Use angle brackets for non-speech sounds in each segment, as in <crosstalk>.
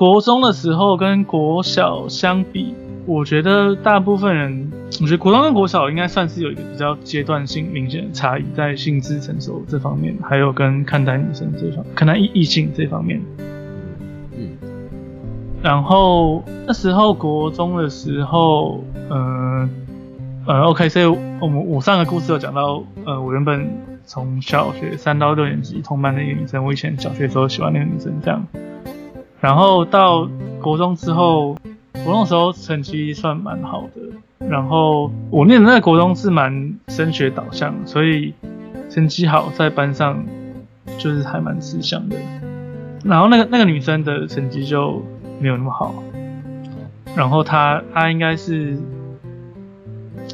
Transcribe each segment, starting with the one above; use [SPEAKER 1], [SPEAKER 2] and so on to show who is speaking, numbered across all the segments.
[SPEAKER 1] 国中的时候跟国小相比，我觉得大部分人，我觉得国中跟国小应该算是有一个比较阶段性明显的差异，在性质成熟这方面，还有跟看待女生这方，看待异异性这方面。
[SPEAKER 2] 嗯，
[SPEAKER 1] 然后那时候国中的时候，嗯、呃，OK，所以我们我上个故事有讲到，呃，我原本从小学三到六年级同班的一个女生，我以前小学时候喜欢那个女生这样，然后到国中之后，国中的时候成绩算蛮好的，然后我念的那个国中是蛮升学导向，所以成绩好在班上就是还蛮吃香的，然后那个那个女生的成绩就没有那么好，然后她她应该是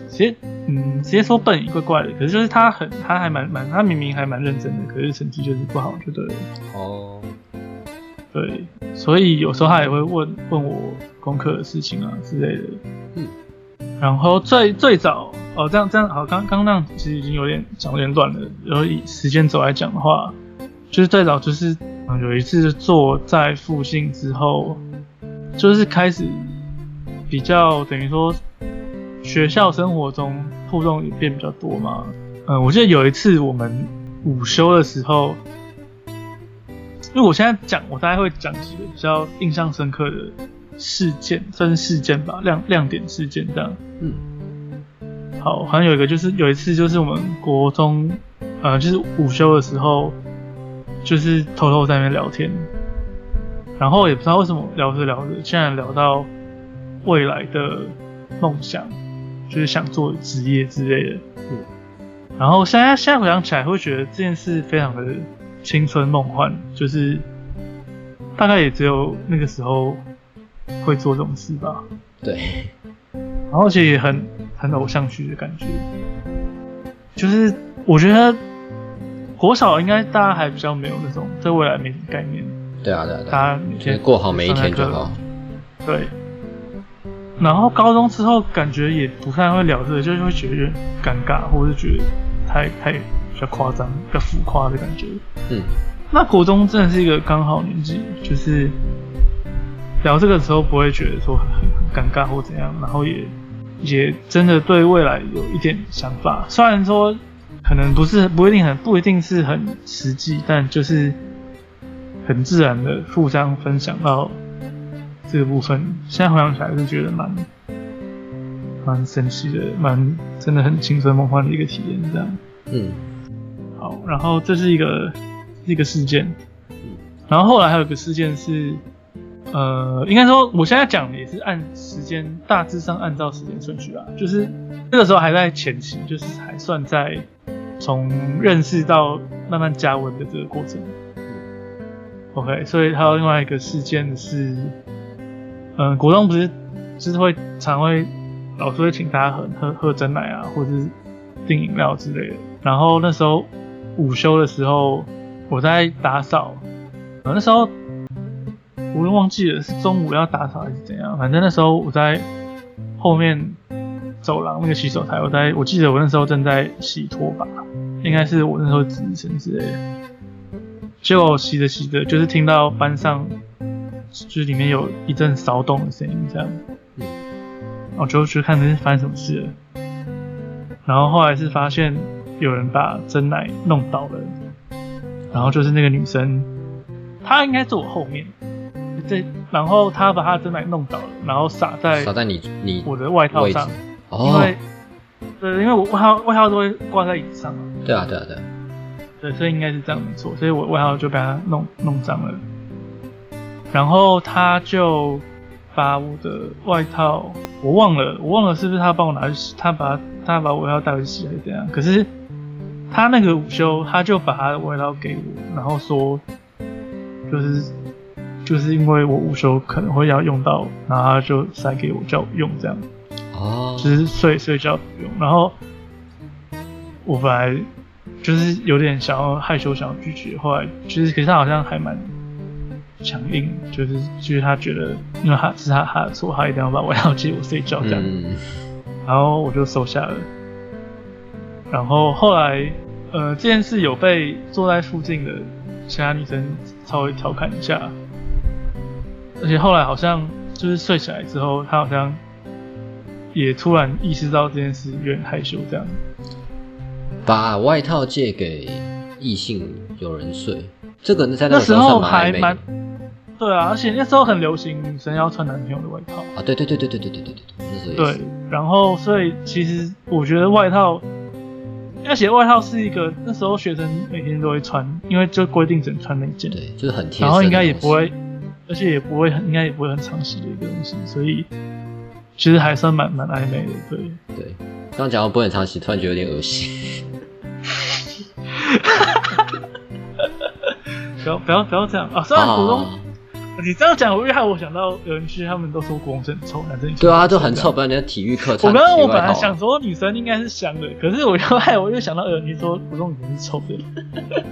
[SPEAKER 1] 直接嗯直接说笨也怪怪的，可是就是她很她还蛮蛮她明明还蛮认真的，可是成绩就是不好，就对。
[SPEAKER 2] 哦，
[SPEAKER 1] 对，所以有时候他也会问问我功课的事情啊之类的。
[SPEAKER 2] 嗯，
[SPEAKER 1] 然后最最早哦，这样这样好，刚刚那样其实已经有点讲有点乱了。然后以时间轴来讲的话，就是最早就是嗯有一次坐在附近之后，就是开始比较等于说学校生活中互动也变比较多嘛。嗯，我记得有一次我们午休的时候。因为我现在讲，我大概会讲几个比较印象深刻的事件，算是事件吧，亮亮点事件这样。
[SPEAKER 2] 嗯，
[SPEAKER 1] 好，好像有一个就是有一次就是我们国中，呃，就是午休的时候，就是偷偷在那边聊天，然后也不知道为什么聊着聊着，竟然聊到未来的梦想，就是想做职业之类的。
[SPEAKER 2] 嗯，
[SPEAKER 1] 然后现在现在回想起来，会觉得这件事非常的。青春梦幻，就是大概也只有那个时候会做这种事吧。
[SPEAKER 2] 对，
[SPEAKER 1] 然后而且也很很偶像剧的感觉，就是我觉得国小应该大家还比较没有那种对未来没什么概念。
[SPEAKER 2] 对啊，对啊，
[SPEAKER 1] 大家每天
[SPEAKER 2] 过好每一天就好。
[SPEAKER 1] 对。然后高中之后感觉也不太会聊这个，就是会觉得尴尬，或者是觉得太太比较夸张、比较浮夸的感觉。
[SPEAKER 2] 嗯，
[SPEAKER 1] 那国中真的是一个刚好年纪，就是聊这个时候不会觉得说很很尴尬或怎样，然后也也真的对未来有一点想法。虽然说可能不是不一定很不一定是很实际，但就是很自然的互相分享到这个部分。现在回想起来是觉得蛮蛮神奇的，蛮真的很青春梦幻的一个体验，这样。
[SPEAKER 2] 嗯，
[SPEAKER 1] 好，然后这是一个一个事件，然后后来还有一个事件是，呃，应该说我现在讲的也是按时间大致上按照时间顺序啊，就是那个时候还在前期，就是还算在从认识到慢慢加温的这个过程。OK，所以还有另外一个事件是，嗯、国中不是就是会常会老师会请大家喝喝喝真奶啊，或者是订饮料之类的。然后那时候午休的时候，我在打扫，呃那时候我都忘记了是中午要打扫还是怎样，反正那时候我在后面走廊那个洗手台，我在我记得我那时候正在洗拖把，应该是我那时候值日生之类的。结果洗着洗着，就是听到班上就是里面有一阵骚动的声音，这样，我就去看这是发生什么事了。然后后来是发现有人把真奶弄倒了，然后就是那个女生，她应该坐我后面，这然后她把她的真奶弄倒了，然后洒在
[SPEAKER 2] 洒在你你
[SPEAKER 1] 我的外套上，因
[SPEAKER 2] 哦，
[SPEAKER 1] 为对，因为我外套外套都会挂在椅子上嘛，
[SPEAKER 2] 对啊对啊对啊，
[SPEAKER 1] 对，所以应该是这样没错，所以我外套就被她弄弄脏了，然后她就把我的外套，我忘了，我忘了是不是他帮我拿去洗，他把他把我外套带回去洗还是怎样？可是他那个午休，他就把他的外套给我，然后说就是就是因为我午休可能会要用到，然后他就塞给我叫我用这样。
[SPEAKER 2] 哦，
[SPEAKER 1] 就是睡睡觉不用。然后我本来就是有点想要害羞，想要拒绝，后来就是可是他好像还蛮强硬，就是就是他觉得因为他是他他的错，他一定要把外套借我睡觉这样，
[SPEAKER 2] 嗯，
[SPEAKER 1] 然后我就收下了。然后后来呃这件事有被坐在附近的其他女生稍微调侃一下。而且后来好像就是睡起来之后，他好像也突然意识到这件事，有点害羞这样。
[SPEAKER 2] 把外套借给异性有人睡，这个在
[SPEAKER 1] 那时候还蛮对啊，而且那时候很流行女生要穿男朋友的外套。
[SPEAKER 2] 啊，对对对对对对对对对，那时候也
[SPEAKER 1] 对，然后所以其实我觉得外套，而且外套是一个那时候学生每天都会穿，因为就规定只能穿那一件，
[SPEAKER 2] 对，就是很贴身的东西。
[SPEAKER 1] 然后应该也不会，而且也不会很，应该也不会很常洗的一个东西，所以其实还算蛮蛮暧昧的，对。
[SPEAKER 2] 对。刚刚讲到不很常洗，突然觉得有点恶心。<laughs>
[SPEAKER 1] 不要不要不要这样啊！虽然国中、
[SPEAKER 2] 啊，
[SPEAKER 1] 你这样讲，我又害我想到有人去，他们都说国中生很臭，男生
[SPEAKER 2] 对啊，就很臭，不然人家体育课
[SPEAKER 1] 我刚刚我本来想说女生应该是香的，可是我又害我又想到有人说国中女生是臭的。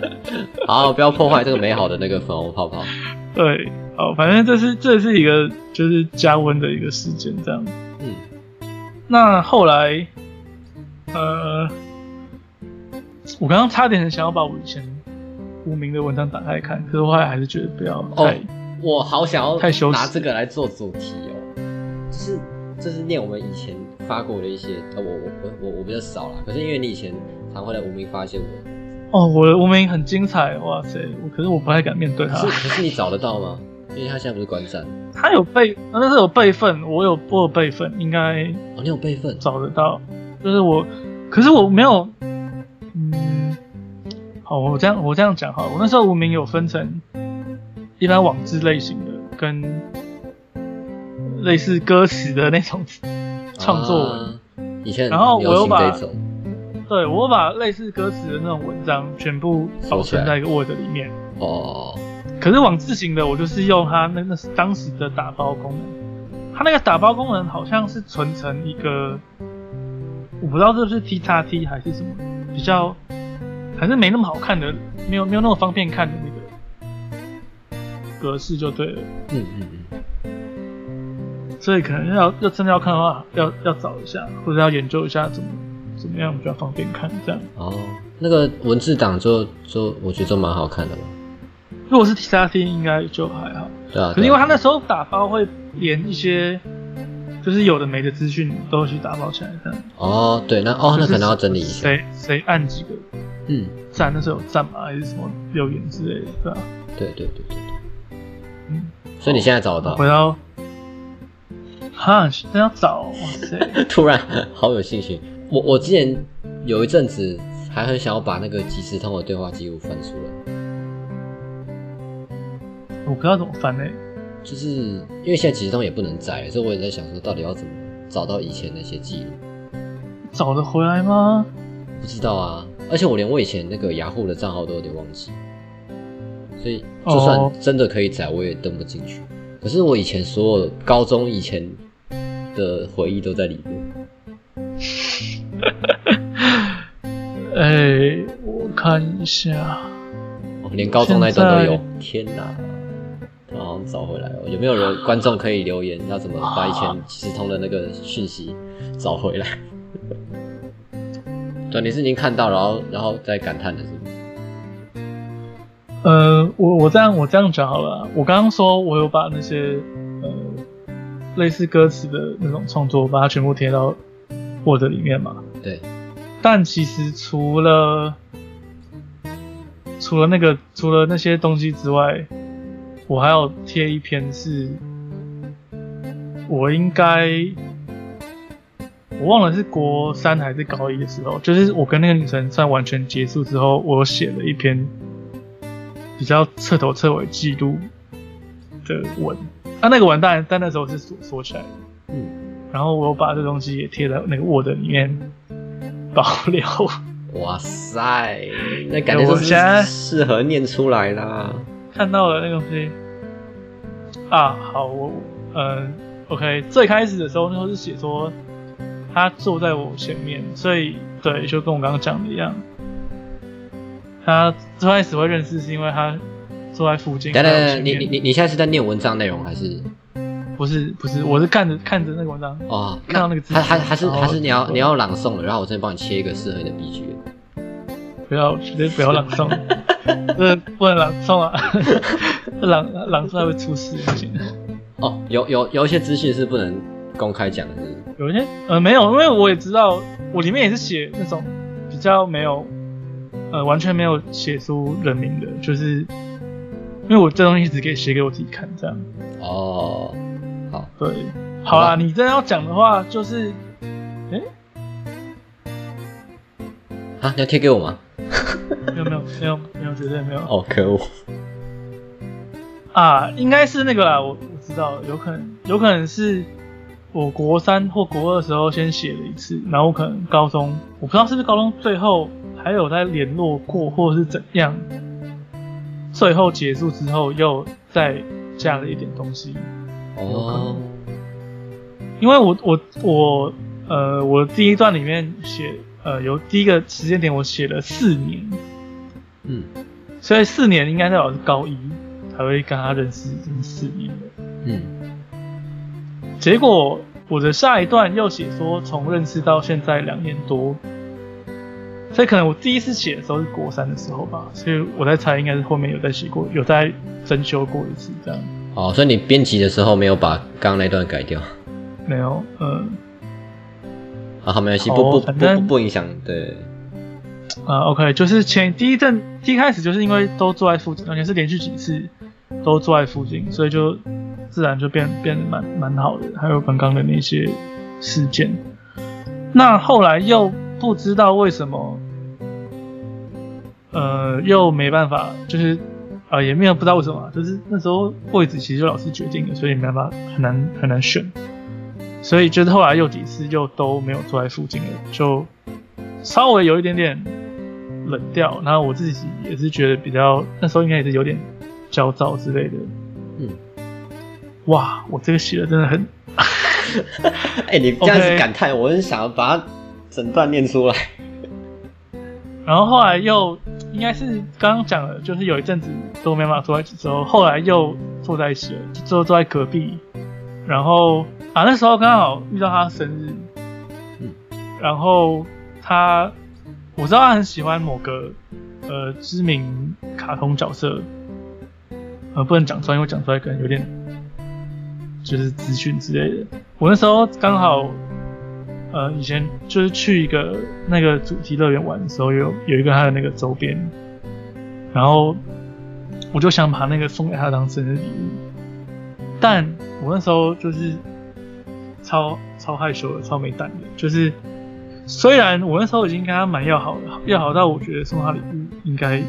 [SPEAKER 1] <laughs>
[SPEAKER 2] 好，不要破坏这个美好的那个粉红泡泡。<laughs>
[SPEAKER 1] 对，好，反正这是这是一个就是加温的一个事件，这样。
[SPEAKER 2] 嗯，
[SPEAKER 1] 那后来，呃，我刚刚差点想要把我以前无名的文章打开看，可是后来还是觉得不要
[SPEAKER 2] 哦
[SPEAKER 1] 太。
[SPEAKER 2] 我好想要
[SPEAKER 1] 太羞
[SPEAKER 2] 拿这个来做主题哦，就是这是念我们以前发过的一些，呃，我我我我我比较少啦，可是因为你以前常会来无名发一些文，
[SPEAKER 1] 哦，我的无名很精彩，哇塞！我可是我不太敢面对他
[SPEAKER 2] 可是。可是你找得到吗？因为他现在不是观战，
[SPEAKER 1] 他有备，那是有备份，我有我有备份，应该
[SPEAKER 2] 哦，你有备份，
[SPEAKER 1] 找得到。就是我，可是我没有，嗯，好，我这样我这样讲哈，我那时候无名有分成一般网志类型的跟类似歌词的那种创作文。
[SPEAKER 2] 啊以前
[SPEAKER 1] 然后我又把对我把类似歌词的那种文章全部保存在一个 Word 里面。
[SPEAKER 2] 哦，
[SPEAKER 1] 可是网字型的，我就是用它那那是当时的打包功能，它那个打包功能好像是存成一个，我不知道这是 T 叉 T 还是什么，比较还是没那么好看的，没有没有那么方便看的那个格式就对了。
[SPEAKER 2] 嗯嗯嗯，
[SPEAKER 1] 所以可能要要真的要看的话，要要找一下，或者要研究一下怎么怎么样比较方便看这样。
[SPEAKER 2] 哦，那个文字档就就我觉得都蛮好看的嘛，
[SPEAKER 1] 如果是 T 叉 T 应该就还好。
[SPEAKER 2] 对啊，
[SPEAKER 1] 可是因为他那时候打包会连一些，就是有的没的资讯都去打包起来，这样。
[SPEAKER 2] 哦对，那哦那可能要整理一下，
[SPEAKER 1] 谁谁按几个
[SPEAKER 2] 嗯，
[SPEAKER 1] 赞，那时候有赞吗？还是什么留言之类的，对吧、
[SPEAKER 2] 对对对对所以你现在找得到
[SPEAKER 1] 回，到，哈，真要找，哇塞，<laughs>
[SPEAKER 2] 突然好有信心。我我之前有一阵子还很想要把那个即时通的对话记录翻出来，
[SPEAKER 1] 我不知道怎么翻呢、
[SPEAKER 2] 就是因为现在即时通也不能载，所以我也在想说，到底要怎么找到以前那些记录？
[SPEAKER 1] 找得回来吗？
[SPEAKER 2] 不知道啊，而且我连我以前那个雅虎的账号都有点忘记，所以就算
[SPEAKER 1] 哦
[SPEAKER 2] 真的可以载，我也登不进去。可是我以前所有高中以前的回忆都在里面。<laughs>
[SPEAKER 1] 哎、我看一下，
[SPEAKER 2] 哦，连高中那一段都有，天哪！他好像找回来了，有没有人观众可以留言，要怎么把以前即时通的那个讯息找回来？<laughs> 对，你是已经看到，然后然后再感叹的是不是？
[SPEAKER 1] 呃，我我这样我这样讲好了啊，我刚刚说我有把那些呃类似歌词的那种创作，把它全部贴到 Word 里面嘛。
[SPEAKER 2] 对，
[SPEAKER 1] 但其实除了除了那个除了那些东西之外，我还要贴一篇是，我应该我忘了是国三还是高一的时候，就是我跟那个女生算完全结束之后，我写了一篇比较彻头彻尾记录的文。啊，那个文当然在那时候是锁锁起来的，
[SPEAKER 2] 嗯，
[SPEAKER 1] 然后我有把这东西也贴在那个 Word 里面保留。
[SPEAKER 2] 哇塞，那感觉就是
[SPEAKER 1] 我现在
[SPEAKER 2] 适合念出来啦。
[SPEAKER 1] 看到了那个东西啊，好，我嗯，OK，最开始的时候那时候是写说他坐在我前面，所以对，就跟我刚刚讲的一样，他最开始会认识是因为他坐在附近，
[SPEAKER 2] 等等你你你你现在是在念文章内容还是？
[SPEAKER 1] 不是不是，我是看着看着那个文章，
[SPEAKER 2] 哦，
[SPEAKER 1] 看到那个字
[SPEAKER 2] 还还还是还是你要你要朗诵了，然后我这边帮你切一个适合你的 BGM。
[SPEAKER 1] 不要绝对不要朗诵，<laughs> 这不能朗诵啊，<laughs> 朗朗诵还会出事，不行。
[SPEAKER 2] 哦，有有有一些资讯是不能公开讲的，是？
[SPEAKER 1] 有一些呃没有，因为我也知道，我里面也是写那种比较没有呃完全没有写出人名的，就是因为我这东西只给写给我自己看这样。
[SPEAKER 2] 哦，好，
[SPEAKER 1] 对，好啦，你真的要讲的话，就是，哎、
[SPEAKER 2] 啊，你要贴给我吗？
[SPEAKER 1] 没有没有没有没有绝对没有。
[SPEAKER 2] 哦，可恶，
[SPEAKER 1] 啊，应该是那个啦，我我知道，有可能有可能是我国三或国二的时候先写了一次，然后可能高中我不知道是不是高中最后还有在联络过，或是怎样，最后结束之后又再加了一点东西，
[SPEAKER 2] 哦，
[SPEAKER 1] 因为我我我呃我第一段里面写呃有第一个时间点我写了四年，
[SPEAKER 2] 嗯，
[SPEAKER 1] 所以四年应该代表是高一才会跟他认识，已经四年了。
[SPEAKER 2] 嗯，
[SPEAKER 1] 结果我的下一段又写说从认识到现在两年多，所以可能我第一次写的时候是国三的时候吧，所以我在猜应该是后面有在写过，有在增修过一次这样。
[SPEAKER 2] 哦，所以你编辑的时候没有把刚刚那段改掉，
[SPEAKER 1] 没有，嗯
[SPEAKER 2] 啊，好，没关系，不不不不不影响，对，
[SPEAKER 1] 啊，OK，就是前第一阵第一开始就是因为都坐在附近，而且是连续几次都坐在附近，所以就自然就变变得蛮蛮好的。还有刚刚的那些事件，那后来又不知道为什么，呃，又没办法，就是啊、也没有不知道为什么啊，就是那时候位置其实就老师决定的，所以没办法很难很难选，所以就是后来又几次又都没有坐在附近了，就稍微有一点点冷掉，然后我自己也是觉得比较那时候应该也是有点焦躁之类的。
[SPEAKER 2] 嗯，
[SPEAKER 1] 哇，我这个写的真的很，<laughs>
[SPEAKER 2] 哎、你这样子感叹，我是想要把它整段念出来，
[SPEAKER 1] 然后后来又应该是刚刚讲了，就是有一阵子都没办法坐在一起之后，后来又坐在一起了，就坐在隔壁，然后啊那时候刚好遇到他生日，
[SPEAKER 2] 嗯，
[SPEAKER 1] 然后他我知道他很喜欢某个呃知名卡通角色，呃不能讲出来，因为讲出来可能有点就是资讯之类的。我那时候刚好呃以前就是去一个那个主题乐园玩的时候，有有一个他的那个周边，然后我就想把那个送给他当生日礼物，但我那时候就是超超害羞的，超没胆的，就是虽然我那时候已经跟他蛮要好的，要好到我觉得送他礼物应该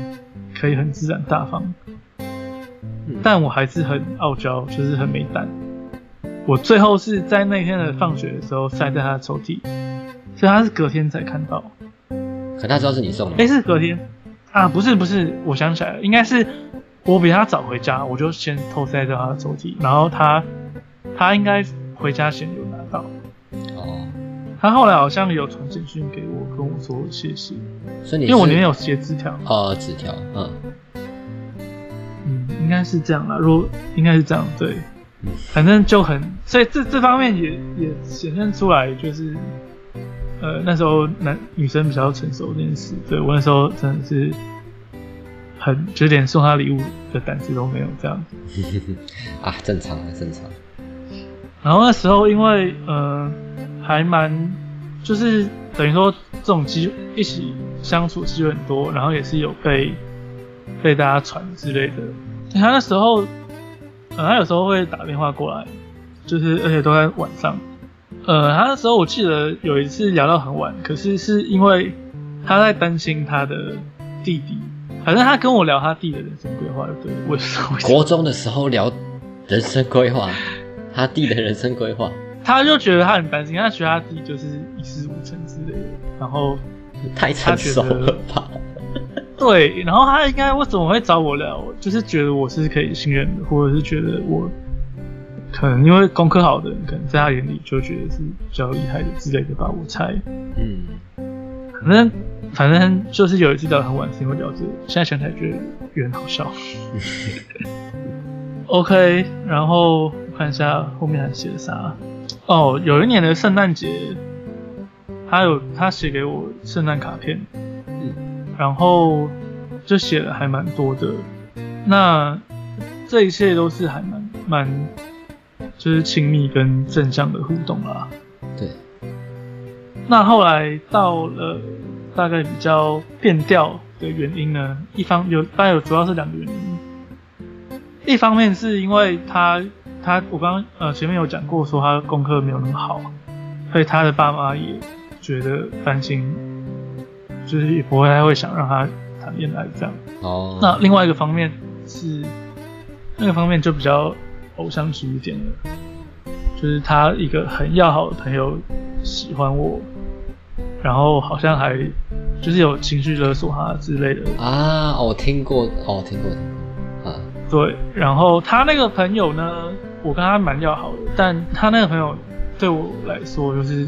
[SPEAKER 1] 可以很自然大方，
[SPEAKER 2] 嗯
[SPEAKER 1] 但我还是很傲娇，就是很没胆。我最后是在那天的放学的时候塞在他的抽屉，所以他是隔天才看到。
[SPEAKER 2] 可他知道是你送的
[SPEAKER 1] 哎、
[SPEAKER 2] 吗，
[SPEAKER 1] 是隔天。啊？不是不是，我想起来了，应该是我比他早回家，我就先偷塞在他的抽屉，然后他他应该回家前有拿到，
[SPEAKER 2] 哦，
[SPEAKER 1] 他后来好像有传简讯给我，跟我说谢谢，
[SPEAKER 2] 所以你
[SPEAKER 1] 因为我里面有写纸条，
[SPEAKER 2] 哦纸条，嗯，
[SPEAKER 1] 嗯，应该是这样啦，如果应该是这样，对。
[SPEAKER 2] 嗯，
[SPEAKER 1] 反正就很，所以这这方面也也显现出来，就是呃那时候男女生比较成熟这件事，对我那时候真的是很就连送她礼物的胆子都没有这样。
[SPEAKER 2] 啊，正常啊，正常，
[SPEAKER 1] 然后那时候因为呃还蛮就是等于说这种机一起相处机会很多，然后也是有被被大家传之类的。他那时候，呃，他有时候会打电话过来，就是而且都在晚上。呃，他那时候我记得有一次聊到很晚，可是是因为他在担心他的弟弟，反正他跟我聊他弟的人生规划，对，我什么。
[SPEAKER 2] 国中的时候聊人生规划，他弟的人生规划，
[SPEAKER 1] 他就觉得他很担心，他觉得他弟就是一事无成之类的。然后
[SPEAKER 2] 太成熟了吧？
[SPEAKER 1] 对，然后他应该为什么会找我聊？就是觉得我是可以信任的，或者是觉得我可能因为功课好的人，可能在他眼里就觉得是比较厉害的之类的吧，我猜。
[SPEAKER 2] 嗯，
[SPEAKER 1] 反正反正就是有一次聊得很晚，是因为聊这个，现在想起来觉得有点好笑。<laughs> OK，然后我看一下后面还写了啥。哦，有一年的圣诞节，他有他写给我圣诞卡片，
[SPEAKER 2] 嗯，
[SPEAKER 1] 然后就写了还蛮多的。那这一切都是还蛮蛮就是亲密跟正向的互动啦。
[SPEAKER 2] 对，
[SPEAKER 1] 那后来到了大概比较变调的原因呢，一方有大概有主要是两个原因，一方面是因为他他我刚刚呃前面有讲过说他功课没有那么好，所以他的爸妈也觉得担心，就是也不会太会想让他谈恋爱这样。
[SPEAKER 2] 哦，
[SPEAKER 1] 那另外一个方面是，那个方面就比较偶像剧一点了，就是他一个很要好的朋友喜欢我，然后好像还就是有情绪勒索他之类的，
[SPEAKER 2] 啊，哦我听过，哦，听过，听过，啊，
[SPEAKER 1] 对，然后他那个朋友呢，我跟他蛮要好的，但他那个朋友对我来说就是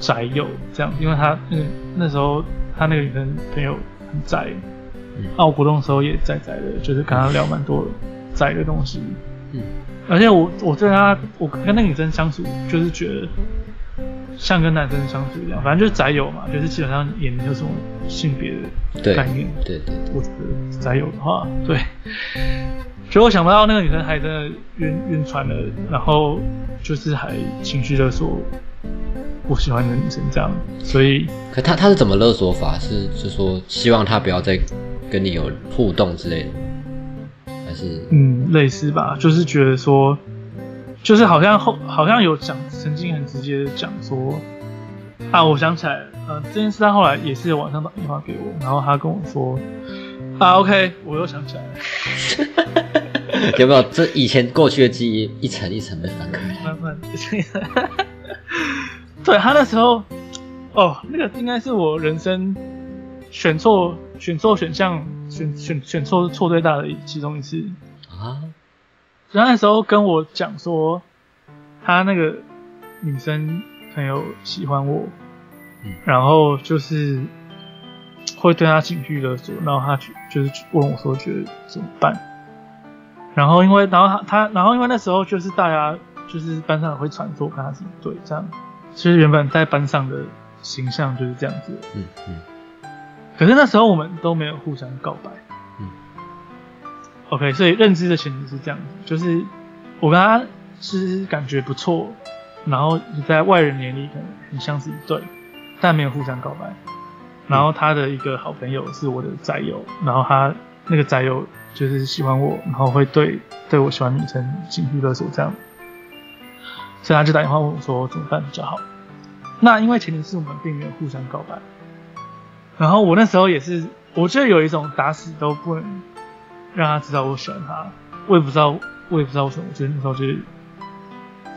[SPEAKER 1] 宅友这样，因为他那个那时候他那个女生朋友很宅，
[SPEAKER 2] 嗯。
[SPEAKER 1] 那我活动的时候也宅宅的，就是跟他聊蛮多宅的东西，
[SPEAKER 2] 嗯，
[SPEAKER 1] 而且我我对他，我跟那个女生相处，就是觉得像跟男生相处一样，反正就是宅友嘛，就是基本上也没有什么性别的概念。
[SPEAKER 2] 对对对，
[SPEAKER 1] 我觉得宅友的话，对，结果想不到那个女生还真的晕晕船了，然后就是还情绪勒索我喜欢的女生这样，所以
[SPEAKER 2] 可他他是怎么勒索法？是是说希望他不要再跟你有互动之类的，还是
[SPEAKER 1] 嗯，类似吧，就是觉得说，就是好像后好像有讲，曾经很直接的讲说，啊，我想起来了，呃，这件事他后来也是晚上打电话给我，然后他跟我说，啊，OK，我又想起来了，
[SPEAKER 2] 有没有这以前过去的记忆一层一层被翻开？
[SPEAKER 1] 慢慢，<laughs> 对他那时候，哦，那个应该是我人生选错选错选项选选选错错最大的其中一次，
[SPEAKER 2] 啊，
[SPEAKER 1] 所以他那时候跟我讲说，他那个女生朋友喜欢我，
[SPEAKER 2] 嗯。
[SPEAKER 1] 然后就是会对他情绪勒索，然后他去就是问我说觉得怎么办，然后因为然后他他然后因为那时候就是大家就是班上会传说跟他是一对这样，其实原本在班上的形象就是这样子，
[SPEAKER 2] 嗯嗯。
[SPEAKER 1] 可是那时候我们都没有互相告白。
[SPEAKER 2] 嗯。
[SPEAKER 1] OK，所以认知的前提是这样子，就是我跟他是感觉不错，然后在外人眼里可能很像是一对，但没有互相告白。然后他的一个好朋友是我的宅友，然后他那个宅友就是喜欢我，然后会对对我喜欢女生情绪勒索这样，所以他就打电话问我说怎么办比较好。那因为前提是我们并没有互相告白，然后我那时候也是，我就有一种打死都不能让他知道我喜欢他，我也不知道，我也不知道为什么，我觉得那时候就是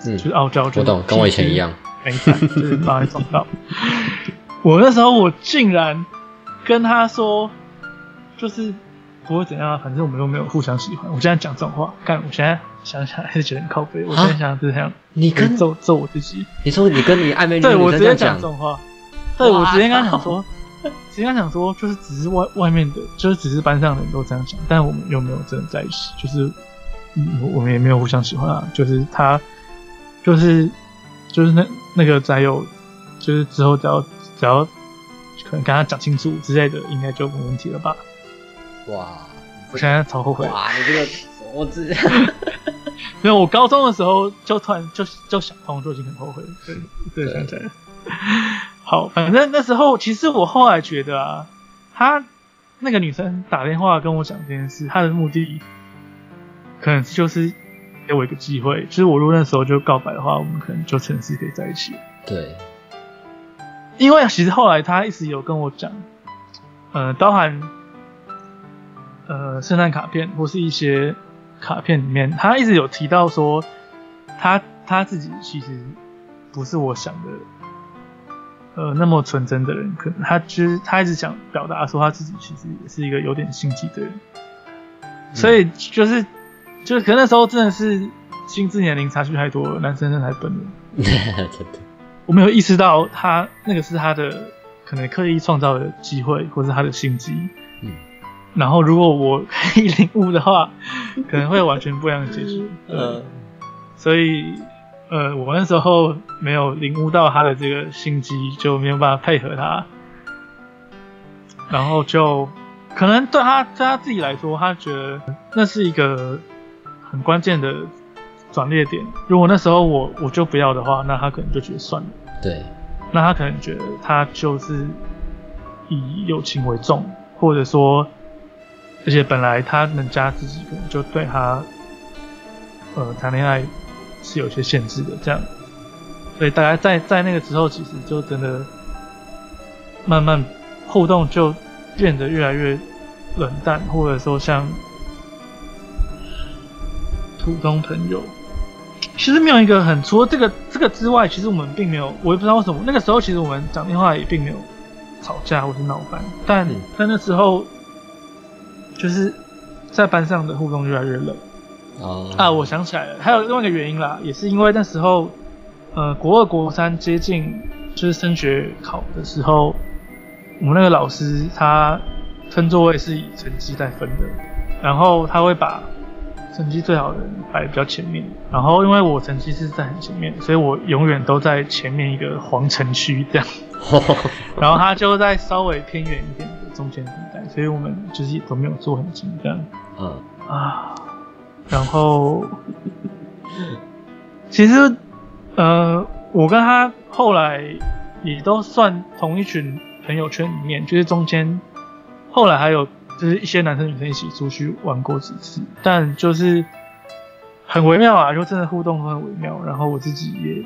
[SPEAKER 2] 嗯
[SPEAKER 1] 就是傲娇，就是
[SPEAKER 2] 我懂，跟我以前一样。
[SPEAKER 1] 没惨，就是把他撞到。<laughs> 我那时候我竟然跟他说，就是不会怎样啊，反正我们又没有互相喜欢。我现在讲这种话，干，我现在想想还是觉得很靠背。我现在想想是这样，
[SPEAKER 2] 你跟
[SPEAKER 1] 揍揍我自己。
[SPEAKER 2] 你说你跟你暧昧女
[SPEAKER 1] 对我直接
[SPEAKER 2] 讲
[SPEAKER 1] 讲这种话，对我直接跟他讲说，<laughs> 直接跟他讲说，就是只是外外面的，就是只是班上的人都这样讲，但我们又没有真的在一起，就是嗯，我我们也没有互相喜欢啊，就是他，就是就是那那个宅友，就是之后只要只要可能跟他讲清楚之类的，应该就没问题了吧？
[SPEAKER 2] 哇
[SPEAKER 1] 我现在超后悔，
[SPEAKER 2] 哇，你这个 <laughs> 我只
[SPEAKER 1] 没有我高中的时候就突然就就想通，就已经很后悔了。对，对，
[SPEAKER 2] 对
[SPEAKER 1] 想起来。好，反正那时候其实我后来觉得啊，他那个女生打电话跟我讲这件事，她的目的可能就是给我一个机会，就是我如果那时候就告白的话，我们可能就趁势可以在一起。
[SPEAKER 2] 对，
[SPEAKER 1] 因为其实后来他一直有跟我讲，呃，包含呃圣诞卡片或是一些卡片里面，他一直有提到说，他他自己其实不是我想的，呃，那么纯真的人，可能他其实他一直想表达说，他自己其实也是一个有点心机的人，所以就是就是，可能那时候真的是心智年龄差距太多了，男生真的太笨了。<laughs>
[SPEAKER 2] 真的，
[SPEAKER 1] 我没有意识到他那个是他的可能刻意创造的机会，或是他的心机。
[SPEAKER 2] 嗯，
[SPEAKER 1] 然后如果我可以领悟的话，可能会完全不一样的结局。<laughs>
[SPEAKER 2] 呃，
[SPEAKER 1] 所以呃，我那时候没有领悟到他的这个心机，就没有办法配合他，然后就可能对他对他自己来说，他觉得那是一个很关键的转捩点。如果那时候我我就不要的话，那他可能就觉得算了。
[SPEAKER 2] 对，
[SPEAKER 1] 那他可能觉得他就是以友情为重，或者说，而且本来他们家自己可能就对他，呃，谈恋爱是有些限制的，这样，所以大家在在那个之后，其实就真的慢慢互动就变得越来越冷淡，或者说像普通朋友。其实没有一个很除了这个这个之外，其实我们并没有，我也不知道为什么那个时候其实我们讲电话也并没有吵架或是闹翻，但
[SPEAKER 2] 嗯
[SPEAKER 1] 但那时候就是在班上的互动越来越冷
[SPEAKER 2] 哦
[SPEAKER 1] 啊！我想起来了，还有另外一个原因啦，也是因为那时候呃国二国三接近就是升学考的时候，我们那个老师他分座位是以成绩在分的，然后他会把成绩最好的人摆比较前面，然后因为我成绩是在很前面，所以我永远都在前面一个皇城区这样，<laughs> 然后他就在稍微偏远一点的中间地带，所以我们就是都没有坐很近这样。
[SPEAKER 2] 嗯。
[SPEAKER 1] 啊，然后其实呃，我跟他后来也都算同一群朋友圈里面，就是中间后来还有就是一些男生女生一起出去玩过几次，但就是很微妙啊，就真的互动都很微妙。然后我自己也，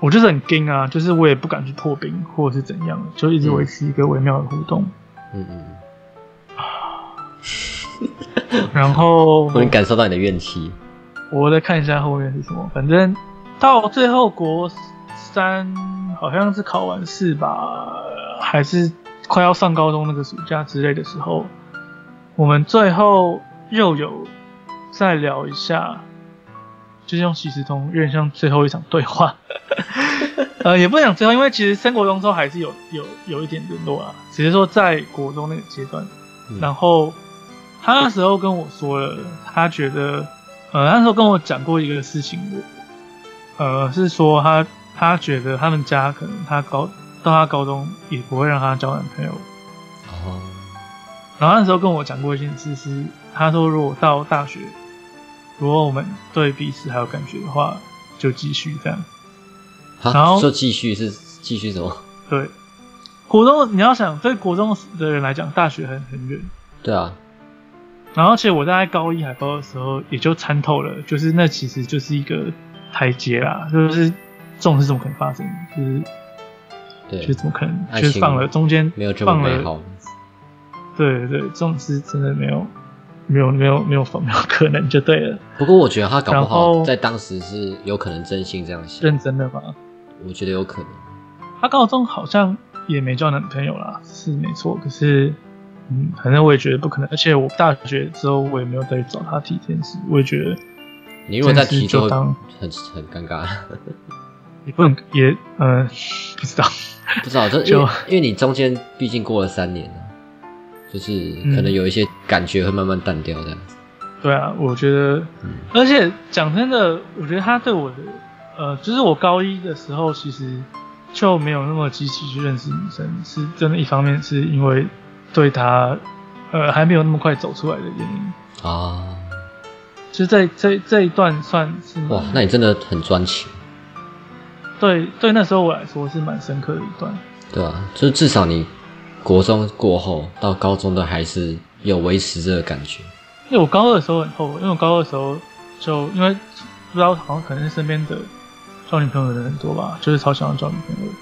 [SPEAKER 1] 我就是很惊啊，就是我也不敢去破冰或者是怎样，就一直维持一个微妙的互动。
[SPEAKER 2] 嗯嗯，<sighs>
[SPEAKER 1] 然后
[SPEAKER 2] 我能感受到你的怨气。
[SPEAKER 1] 我再看一下后面是什么，反正到最后国三好像是考完试吧，还是快要上高中那个暑假之类的时候，我们最后又有再聊一下，就是用即时通，有点像最后一场对话。<laughs> 呃，也不能讲最后，因为其实升国中之后还是有有有一点联络啊，只是说在国中那个阶段，
[SPEAKER 2] 嗯
[SPEAKER 1] 然后他那时候跟我说了，他觉得，呃，那时候跟我讲过一个事情，呃，是说他他觉得他们家可能他高到他高中也不会让他交男朋友，
[SPEAKER 2] 哦，
[SPEAKER 1] 然后那时候跟我讲过一件事是，他说如果到大学，如果我们对彼此还有感觉的话，就继续这样。然
[SPEAKER 2] 好，
[SPEAKER 1] 后
[SPEAKER 2] 说继续是继续什么？
[SPEAKER 1] 对，国中你要想对国中的人来讲，大学很很远。
[SPEAKER 2] 对啊，
[SPEAKER 1] 然后，而且我在高一海报的时候，也就参透了，就是那其实就是一个台阶啦，就是这种是怎么可能发生？就是
[SPEAKER 2] 对
[SPEAKER 1] 就，怎么可能？就是放了中间
[SPEAKER 2] 没有这么
[SPEAKER 1] 放了，
[SPEAKER 2] 美好。
[SPEAKER 1] 对对，这种事真的没有没有没有没有没有可能就对了，
[SPEAKER 2] 不过我觉得他搞不好在当时是有可能真心这样想，
[SPEAKER 1] 认真的吧。
[SPEAKER 2] 我觉得有可能。
[SPEAKER 1] 他高中好像也没交男朋友啦，是没错。可是，嗯，反正我也觉得不可能。而且我大学之后，我也没有再去找他提这件事。我也觉得
[SPEAKER 2] 你如果再提就
[SPEAKER 1] 当
[SPEAKER 2] 很很尴尬。<laughs>
[SPEAKER 1] 也不能也呃不知道。
[SPEAKER 2] 不知道，这因
[SPEAKER 1] 就
[SPEAKER 2] 为因为你中间毕竟过了三年了，就是
[SPEAKER 1] 嗯
[SPEAKER 2] 可能有一些感觉会慢慢淡掉这样子。
[SPEAKER 1] 对啊，我觉得，
[SPEAKER 2] 嗯
[SPEAKER 1] 而且讲真的，我觉得他对我的，呃，就是我高一的时候，其实就没有那么积极去认识女生，是真的。一方面是因为对他，呃，还没有那么快走出来的原因。
[SPEAKER 2] 啊，
[SPEAKER 1] 就是这这这一段算是
[SPEAKER 2] 哇，那你真的很专情，
[SPEAKER 1] 对对那时候我来说是蛮深刻的一段。
[SPEAKER 2] 对啊、就是至少你国中过后到高中都还是有维持这个感觉。
[SPEAKER 1] 因为我高二的时候很后悔，因为我高二的时候就因为不知道好像可能是身边的交女朋友的人很多吧，就是超喜欢交女朋友的，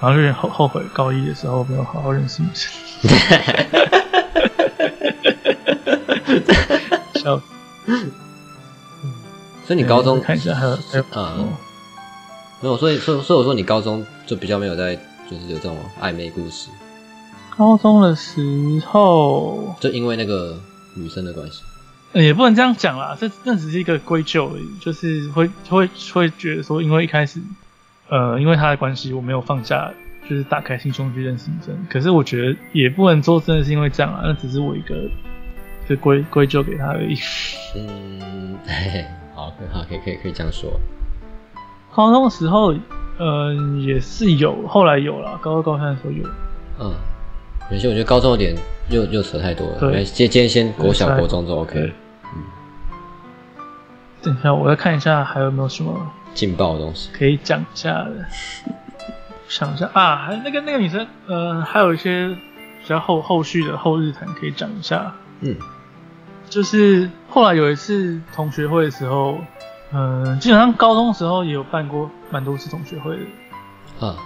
[SPEAKER 1] 然后就有点后后悔高一的时候没有好好认识女生。<laughs> 笑死！
[SPEAKER 2] 所以你高中
[SPEAKER 1] 看一下还有还有
[SPEAKER 2] 嗯，没有，所以所以所以我说你高中就比较没有在就是有这种暧昧故事，
[SPEAKER 1] 高中的时候，
[SPEAKER 2] 就因为那个女生的关系。
[SPEAKER 1] 呃也不能这样讲啦，这那只是一个归咎而已，就是会会会觉得说，因为一开始，呃，因为他的关系，我没有放下，就是打开心胸去认识女生。可是我觉得也不能说真的是因为这样啊，那只是我一个就归归咎给他而已。
[SPEAKER 2] 嗯，嘿嘿，好，好，可以可以可以这样说。
[SPEAKER 1] 高中的时候，呃，也是有，后来有了，高二高三的时候有。
[SPEAKER 2] 嗯，有些我觉得高中有点又又扯太多了。
[SPEAKER 1] 对
[SPEAKER 2] 今今天先国小
[SPEAKER 1] 对
[SPEAKER 2] 国中就 OK
[SPEAKER 1] 嗯。等一下，我要看一下还有没有什么
[SPEAKER 2] 劲爆的东西。
[SPEAKER 1] 可以讲一下的。想一下啊，还那个那个女生，呃，还有一些比较后后续的后日谈可以讲一下。
[SPEAKER 2] 嗯，
[SPEAKER 1] 就是后来有一次同学会的时候，嗯、基本上高中时候也有办过蛮多次同学会的。
[SPEAKER 2] 啊，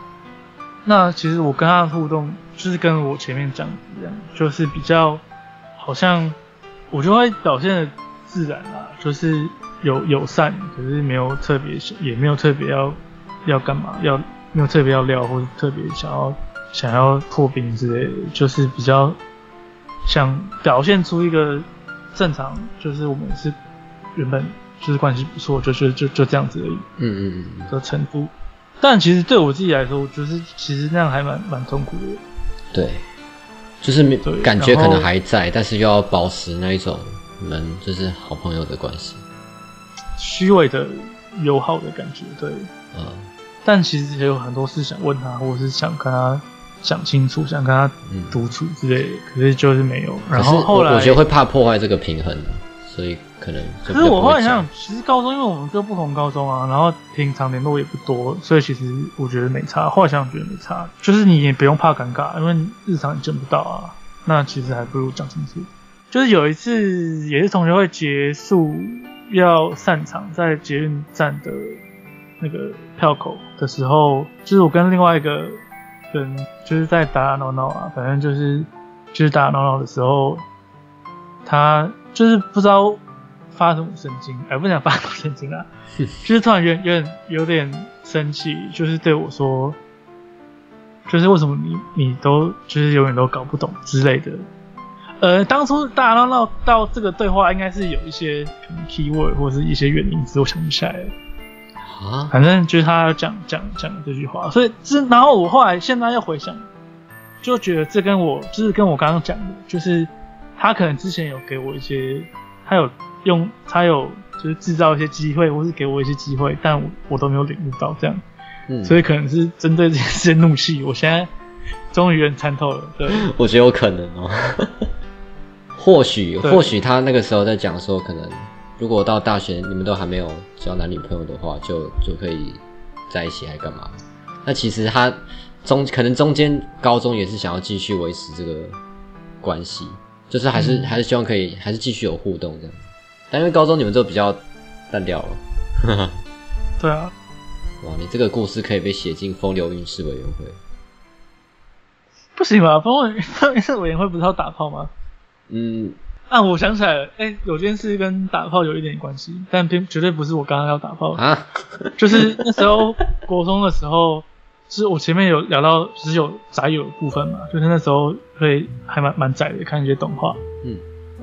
[SPEAKER 1] 那其实我跟他的互动，就是跟我前面讲的一样，就是比较好像我就会表现的自然啦，就是有友善，可是没有特别，也没有特别要要干嘛，要没有特别要聊，或者特别想要想要破冰之类的，就是比较想表现出一个正常，就是我们是原本就是关系不错，就是就就这样子而已。
[SPEAKER 2] 嗯嗯嗯，
[SPEAKER 1] 的程度。但其实对我自己来说，我就是其实那样还蛮蛮痛苦的。
[SPEAKER 2] 对，就是没
[SPEAKER 1] 对
[SPEAKER 2] 感觉可
[SPEAKER 1] 然后
[SPEAKER 2] 能还在，但是又要保持那一种你们就是好朋友的关系。
[SPEAKER 1] 虚伪的友好的感觉，对。
[SPEAKER 2] 嗯，
[SPEAKER 1] 但其实也有很多事想问他，或者是想跟他讲清楚，想跟他
[SPEAKER 2] 嗯
[SPEAKER 1] 独处之类的，可是就是没有。然
[SPEAKER 2] 可是
[SPEAKER 1] 后后来，
[SPEAKER 2] 我我觉得会怕破坏这个平衡，所以可能就
[SPEAKER 1] 可是我后来想想，其实高中因为我们就不同高中啊，然后平常联络也不多，所以其实我觉得没差。后来想想觉得没差，就是你也不用怕尴尬，因为日常你见不到啊，那其实还不如讲清楚。就是有一次也是同学会结束要散场，在捷运站的那个票口的时候，就是我跟另外一个人就是在打打闹闹啊，反正就是就是打打闹闹的时候，他就是不知道发什么神经，哎、不想发什么神经啊，<laughs> 就是突然有点有点有点生气，就是对我说，就是为什么你你都就是永远都搞不懂之类的。呃，当初大家闹闹到这个对话，应该是有一些可能 keyword 或者是一些原因，只是我想不起来了。
[SPEAKER 2] 啊，
[SPEAKER 1] 反正就是他讲讲讲这句话，所以这然后我后来现在又回想，就觉得这跟我就是跟我刚刚讲的，就是他可能之前有给我一些，他有用他有就是制造一些机会，或是给我一些机会，但我我都没有领悟到这样，
[SPEAKER 2] 嗯，
[SPEAKER 1] 所以可能是针对这件事的怒气，我现在终于有点参透了，对，<laughs>
[SPEAKER 2] 我觉得有可能哦。<laughs> 或许或许他那个时候在讲说，可能如果到大学你们都还没有交男女朋友的话，就就可以在一起，还干嘛？那其实他中可能中间高中也是想要继续维持这个关系，就是还是、
[SPEAKER 1] 嗯
[SPEAKER 2] 还是希望可以还是继续有互动这样。但因为高中你们就比较淡掉了，<laughs>
[SPEAKER 1] 对啊，
[SPEAKER 2] 哇，你这个故事可以被写进风流韵事委员会。
[SPEAKER 1] 不行吧？风流风委是委员会不是要打炮吗？
[SPEAKER 2] 嗯，
[SPEAKER 1] 啊，我想起来了，哎、有件事跟打炮有一点关系，但并绝对不是我刚刚要打炮
[SPEAKER 2] 啊，
[SPEAKER 1] 就是那时候国中的时候，就是我前面有聊到只有宅友的部分嘛，就是那时候会还蛮蛮宅的，看一些动画，
[SPEAKER 2] 嗯，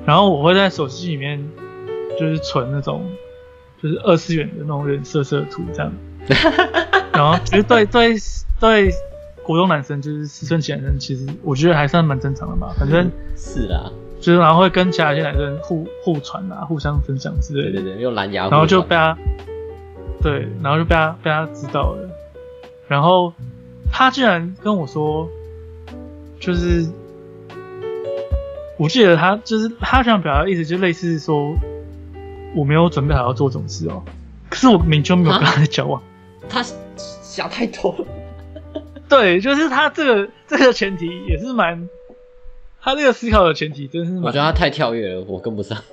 [SPEAKER 1] 然后我会在手机里面就是存那种就是二次元的那种人色色图这样，<laughs> 然后其实对对对国中男生就是思春期男生，其实我觉得还算蛮正常的嘛，反正
[SPEAKER 2] 是啦，
[SPEAKER 1] 就是然后会跟其他一些男生互互传啊，互相分享之类的。
[SPEAKER 2] 对对，对，用蓝牙
[SPEAKER 1] 然后就被他，对，然后就被他被他知道了，然后他居然跟我说，就是我记得他就是他想表达的意思，就类似说我没有准备好要做这种事哦，可是我明明就没有跟他在交往，
[SPEAKER 2] 他想太多了。<laughs>
[SPEAKER 1] 对，就是他这个这个前提也是蛮，他这个思考的前提真是，
[SPEAKER 2] 我觉得他太跳跃了，我跟不上。<laughs>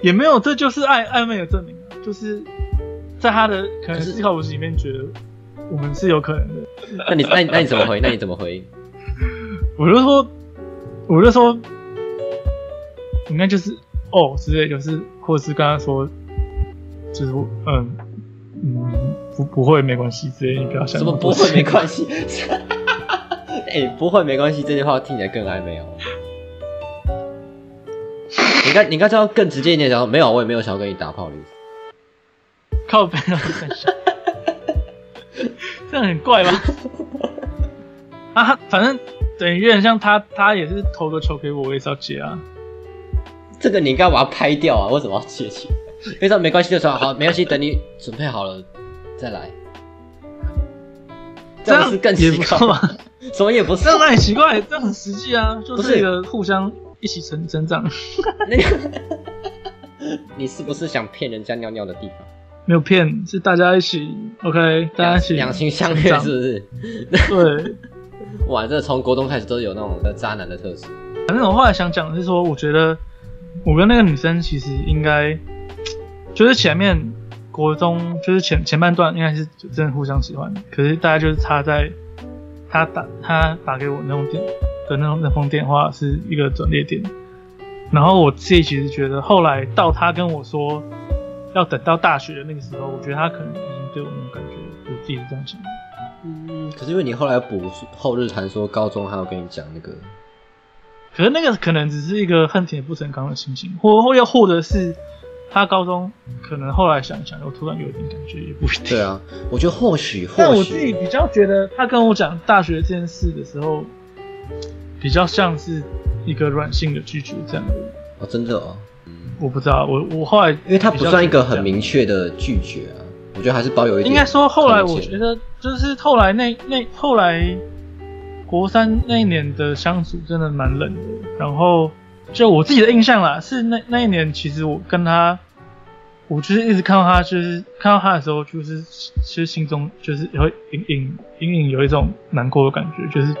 [SPEAKER 1] 也没有，这就是暧暧昧的证明啊，就是在他的可能
[SPEAKER 2] 是
[SPEAKER 1] 思考逻辑里面觉得我们是有可能的。
[SPEAKER 2] 那你那你那你怎么回？那你怎么回应？<laughs>
[SPEAKER 1] 我就说，我就说，应该就是哦之类，就是或者是跟他说，就是嗯嗯不不会没关系之类，你不要想
[SPEAKER 2] 什么不会没关系？<laughs> 哎、不会没关系，这句话听起来更暧昧哦。你应该你应该知道更直接一点讲，没有，我也没有想要跟你打炮的意思。
[SPEAKER 1] 靠背啊，这样很怪吧？啊，反正等于有点像他，他也是投个球给我，我也是要接啊。
[SPEAKER 2] 这个你应该把它拍掉啊！为什么要接起？因为说没关系的时候好，没关系，等你准备好了再来。
[SPEAKER 1] 这样
[SPEAKER 2] 样是更
[SPEAKER 1] 也
[SPEAKER 2] 奇怪
[SPEAKER 1] 不错嘛，
[SPEAKER 2] 什么也不是
[SPEAKER 1] 这，样哪里奇怪？这样很实际啊，就
[SPEAKER 2] 是
[SPEAKER 1] 一个互相一起成成长。<laughs>
[SPEAKER 2] 那个 <laughs> 你是不是想骗人家尿尿的地方？
[SPEAKER 1] 没有骗，是大家一起 OK，大家一起
[SPEAKER 2] 两情相悦是不是？
[SPEAKER 1] 对。<laughs>
[SPEAKER 2] 哇，这从国中开始都有那种的渣男的特质。
[SPEAKER 1] 反正我后来想讲的是说，我觉得我跟那个女生其实应该就是前面国中就是前前半段应该是真的互相喜欢，可是大家就是差在她打她打给我那种电的那种那封电话是一个转捩点，然后我自己其实觉得后来到她跟我说要等到大学的那个时候，我觉得他可能已经对我没有感觉，我自己是这样想的。
[SPEAKER 2] 嗯，可是因为你后来补后日谈说高中还要跟你讲那个，
[SPEAKER 1] 可是那个可能只是一个恨铁不成钢的心情，或或又或者是他高中可能后来想想，又突然有一点感觉，也不一定。
[SPEAKER 2] 对啊，我觉得或许或 <laughs>
[SPEAKER 1] 但我自己比较觉得，他跟我讲大学这件事的时候，比较像是一个软性的拒绝这样而已。
[SPEAKER 2] 哦，真的哦，
[SPEAKER 1] 我不知道，我我后来
[SPEAKER 2] 因为他不算一个很
[SPEAKER 1] 明。
[SPEAKER 2] 确的拒绝啊，我觉得还是保有一点。
[SPEAKER 1] 应该说，后来我觉，得就是后来那那后来国三那一年的相处真的蛮冷的。然后就我自己的印象啦，是那那一年其实我跟他，我就是一直看到他，就是看到他的时候，就是其实心中就是会隐隐隐隐有一种难过的感觉，就是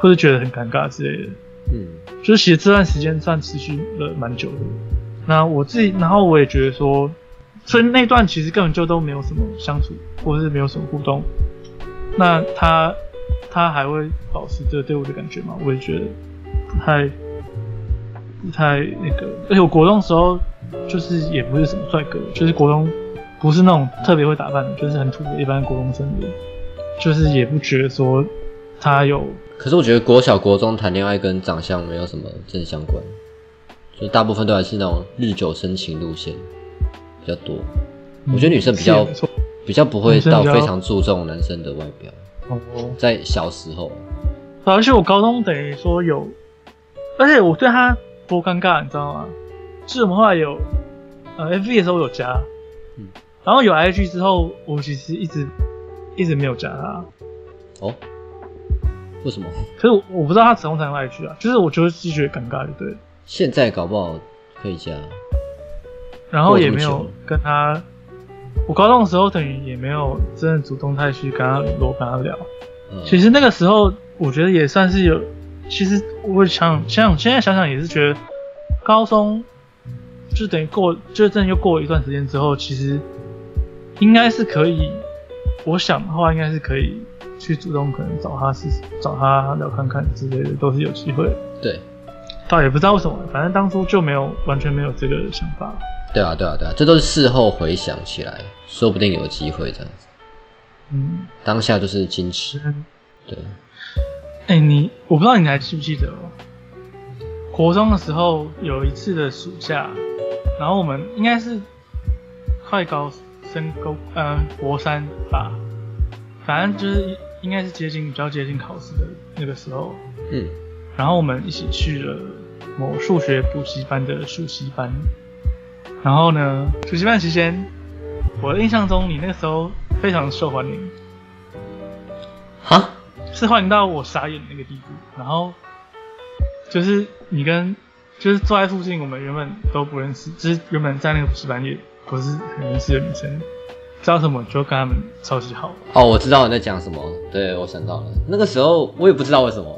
[SPEAKER 1] 或是觉得很尴尬之类的。
[SPEAKER 2] 嗯，
[SPEAKER 1] 就是其实这段时间算持续了蛮久的。那我自己，然后我也觉得说，所以那段其实根本就都没有什么相处，或者是没有什么互动。那他他还会保持着对我的感觉吗？我也觉得不太不太那个。而且我国中时候就是也不是什么帅哥，就是国中不是那种特别会打扮的，就是很土的一般国中生的，就是也不觉得说他有
[SPEAKER 2] 可是我觉得国小国中谈恋爱跟长相没有什么正相关，就大部分都还是那种日久生情路线比较多。我觉得女生比较比较不会到非常注重男生的外表，
[SPEAKER 1] 哦。
[SPEAKER 2] 在小时候，
[SPEAKER 1] 而且我高中等于说有，而且我对他多尴尬，你知道吗？就是我们后来有呃 F B 的时候有加，
[SPEAKER 2] 嗯
[SPEAKER 1] 然后有 I G 之后，我其实一直一直没有加他。
[SPEAKER 2] 哦，为什么？
[SPEAKER 1] 可是我我不知道他怎么才能 I G 啊，就是我觉得自己觉得尴尬，就对了。
[SPEAKER 2] 现在搞不好可以加，
[SPEAKER 1] 然后也没有跟他，我高中的时候等于也没有真的主动太去跟他联络，跟他聊。
[SPEAKER 2] 嗯，
[SPEAKER 1] 其实那个时候，我觉得也算是有。其实我想想，现在想想也是觉得，高中就等于过，就真的又过了一段时间之后，其实应该是可以。我想的话，应该是可以去主动可能找他试试，找他聊看看之类的，都是有机会。
[SPEAKER 2] 对，
[SPEAKER 1] 倒也不知道为什么，反正当初就没有完全没有这个想法。
[SPEAKER 2] 对啊，对啊，对啊，这都是事后回想起来，说不定有机会这样子。
[SPEAKER 1] 嗯，
[SPEAKER 2] 当下就是矜持，对，
[SPEAKER 1] 哎、你我不知道你还记不记得哦？国中的时候有一次的暑假，然后我们应该是快高升高呃国三吧，反正就是应该是接近比较接近考试的那个时候，
[SPEAKER 2] 嗯，
[SPEAKER 1] 然后我们一起去了某数学补习班的暑习班，然后呢，暑习班期间，我的印象中你那个时候非常受欢迎，
[SPEAKER 2] 哈，
[SPEAKER 1] 是欢迎到我傻眼的那个地步。然后就是你跟就是坐在附近，我们原本都不认识，就是原本在那个补习班也不是很认识的女生，知道什么就跟他们超级好。
[SPEAKER 2] 哦，我知道你在讲什么，对我想到了，那个时候我也不知道为什么，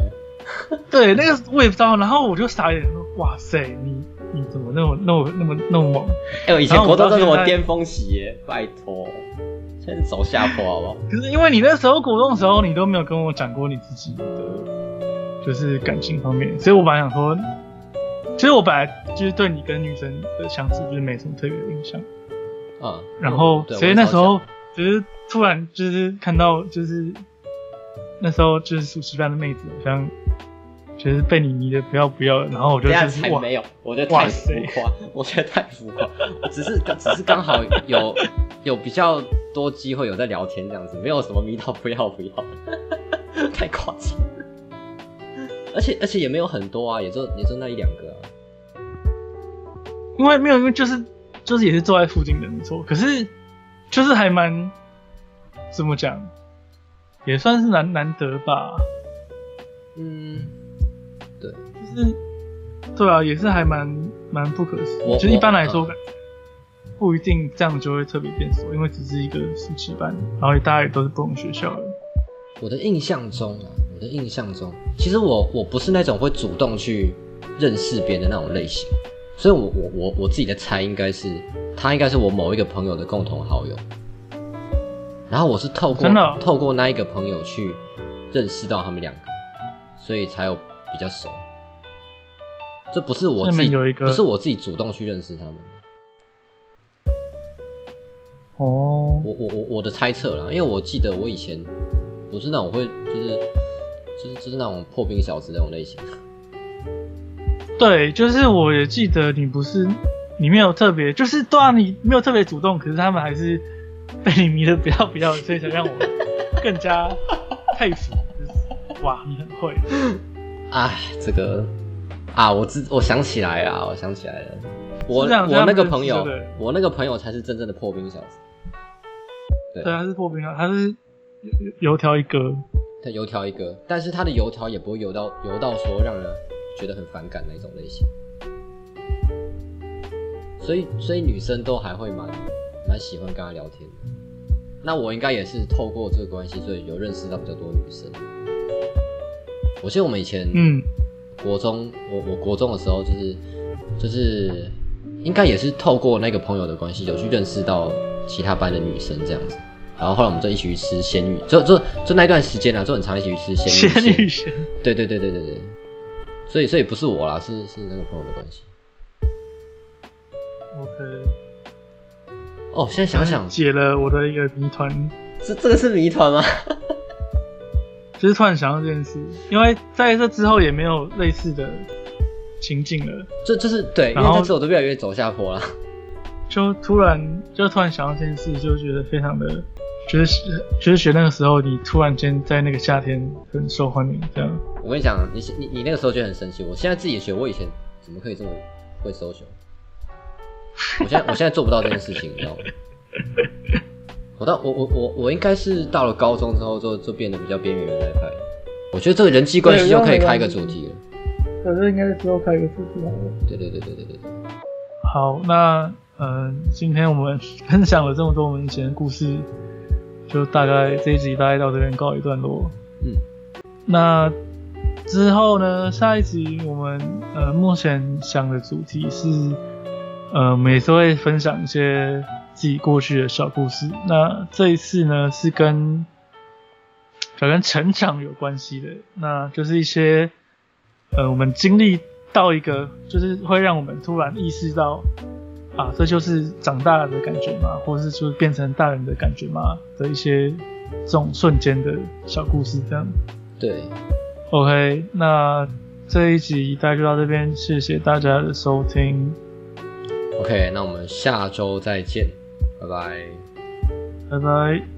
[SPEAKER 2] <laughs>
[SPEAKER 1] 对，那个我也不知道，然后我就傻眼说：“哇塞，你你怎么那么那么那么那么猛
[SPEAKER 2] 哎、我以前
[SPEAKER 1] 然后我
[SPEAKER 2] 国中都是
[SPEAKER 1] 到现在
[SPEAKER 2] 我巅峰期耶，拜托，现在走下坡好不好？？”
[SPEAKER 1] 可是因为你那时候国中的时候，你都没有跟我讲过你自己的就是感情方面，所以我本来想说，其实我本来就是对你跟女生的相处就是没什么特别的印象。
[SPEAKER 2] 啊，
[SPEAKER 1] 然后，所以那时候就是突然就是看到就是那时候就是暑期班的妹子好像就是被你迷的不要不要，然后我就是哇，
[SPEAKER 2] 才没有，我觉得太浮夸，我觉得太浮夸，我只是只是刚好有 <laughs> 有比较多机会有在聊天这样子，没有什么迷到不要不要，<laughs> 太夸张。而且而且也没有很多啊，也就也就那一两个啊。
[SPEAKER 1] 因为没有因为就是就是也是坐在附近的没错，可是就是还蛮怎么讲，也算是难难得吧，
[SPEAKER 2] 嗯，对，
[SPEAKER 1] 就是对啊，也是还蛮蛮不可思议，
[SPEAKER 2] 我
[SPEAKER 1] 就是一般来说不一定这样就会特别变熟，因为只是一个暑期班，然后大家也都是不同学校的。
[SPEAKER 2] 我的印象中啊，我的印象中，其实我我不是那种会主动去认识别人的那种类型，所以我我我我自己的猜应该是他应该是我某一个朋友的共同好友，然后我是透过
[SPEAKER 1] 真的哦
[SPEAKER 2] 透过那一个朋友去认识到他们两个，所以才有比较熟。这不是我
[SPEAKER 1] 这
[SPEAKER 2] 自己，
[SPEAKER 1] 有一个
[SPEAKER 2] 不是我自己主动去认识他们，
[SPEAKER 1] 哦，
[SPEAKER 2] 我我我我的猜测啦，因为我记得我以前不是那种会就是就是就是那种破冰小子那种类型。
[SPEAKER 1] 对，就是我也记得你不是，你没有特别，就是对啊，你没有特别主动，可是他们还是被你迷得不要不要的，所以才让我更加佩服。就 <laughs> 是哇，你很会，
[SPEAKER 2] 哎，这个啊，我知我想起来啊，我想起来了，我我那个朋友我那个朋友才是真正的破冰小子。对
[SPEAKER 1] 对，他是破冰啊，他是油油条一哥，
[SPEAKER 2] 他油条一哥，但是他的油条也不会油到油到说让人觉得很反感那一种类型。所以所以女生都还会蛮蛮喜欢跟他聊天的。那我应该也是透过这个关系，所以有认识到比较多女生。我记得我们以前
[SPEAKER 1] 嗯，
[SPEAKER 2] 国中，我我国中的时候就是就是应该也是透过那个朋友的关系，有去认识到其他班的女生这样子。然后后来我们就一起去吃鲜芋，就就就那段时间啊，就很常一起去吃鲜芋
[SPEAKER 1] 仙女仙，
[SPEAKER 2] 对对对对对对，所以所以不是我啦，是是那个朋友的关系。
[SPEAKER 1] OK，
[SPEAKER 2] 哦，现在想想，
[SPEAKER 1] 解了我的一个谜团，
[SPEAKER 2] 这这个是谜团吗？<laughs>
[SPEAKER 1] 就是突然想到这件事，因为在这之后也没有类似的情境了，
[SPEAKER 2] 这就是对，因
[SPEAKER 1] 然后
[SPEAKER 2] 为这次我都越来越走下坡了。<laughs>
[SPEAKER 1] 就突然就突然想到这件事，就觉得非常的，觉得觉得学那个时候你突然间在那个夏天很受欢迎，这样。
[SPEAKER 2] 我跟你讲，你你你那个时候就很神奇，我现在自己也学，我以前怎么可以这么会 social？我现在我现在做不到这件事情，你知道吗？我到我我我我应该是到了高中之后就就变得比较边缘人那一派。我觉得这个人际关系就可以开一个主题了。
[SPEAKER 1] 可是应该是之后开一个主题好了。
[SPEAKER 2] 对对对对对对对。
[SPEAKER 1] 好，那嗯、呃今天我们 <laughs> 分享了这么多我们以前的故事，就大概这一集大概到这边告一段落。
[SPEAKER 2] 嗯，
[SPEAKER 1] 那之后呢，下一集我们呃目前想的主题是，呃，我们也是会分享一些自己过去的小故事。那这一次呢，是跟可跟成长有关系的，那就是一些呃我们经历到一个，就是会让我们突然意识到。啊，这就是长大的感觉嘛，或者是就是变成大人的感觉嘛的一些这种瞬间的小故事，这样。
[SPEAKER 2] 对
[SPEAKER 1] ，OK，那这一集大概就到这边，谢谢大家的收听，
[SPEAKER 2] OK，那我们下周再见，拜拜。
[SPEAKER 1] 拜拜。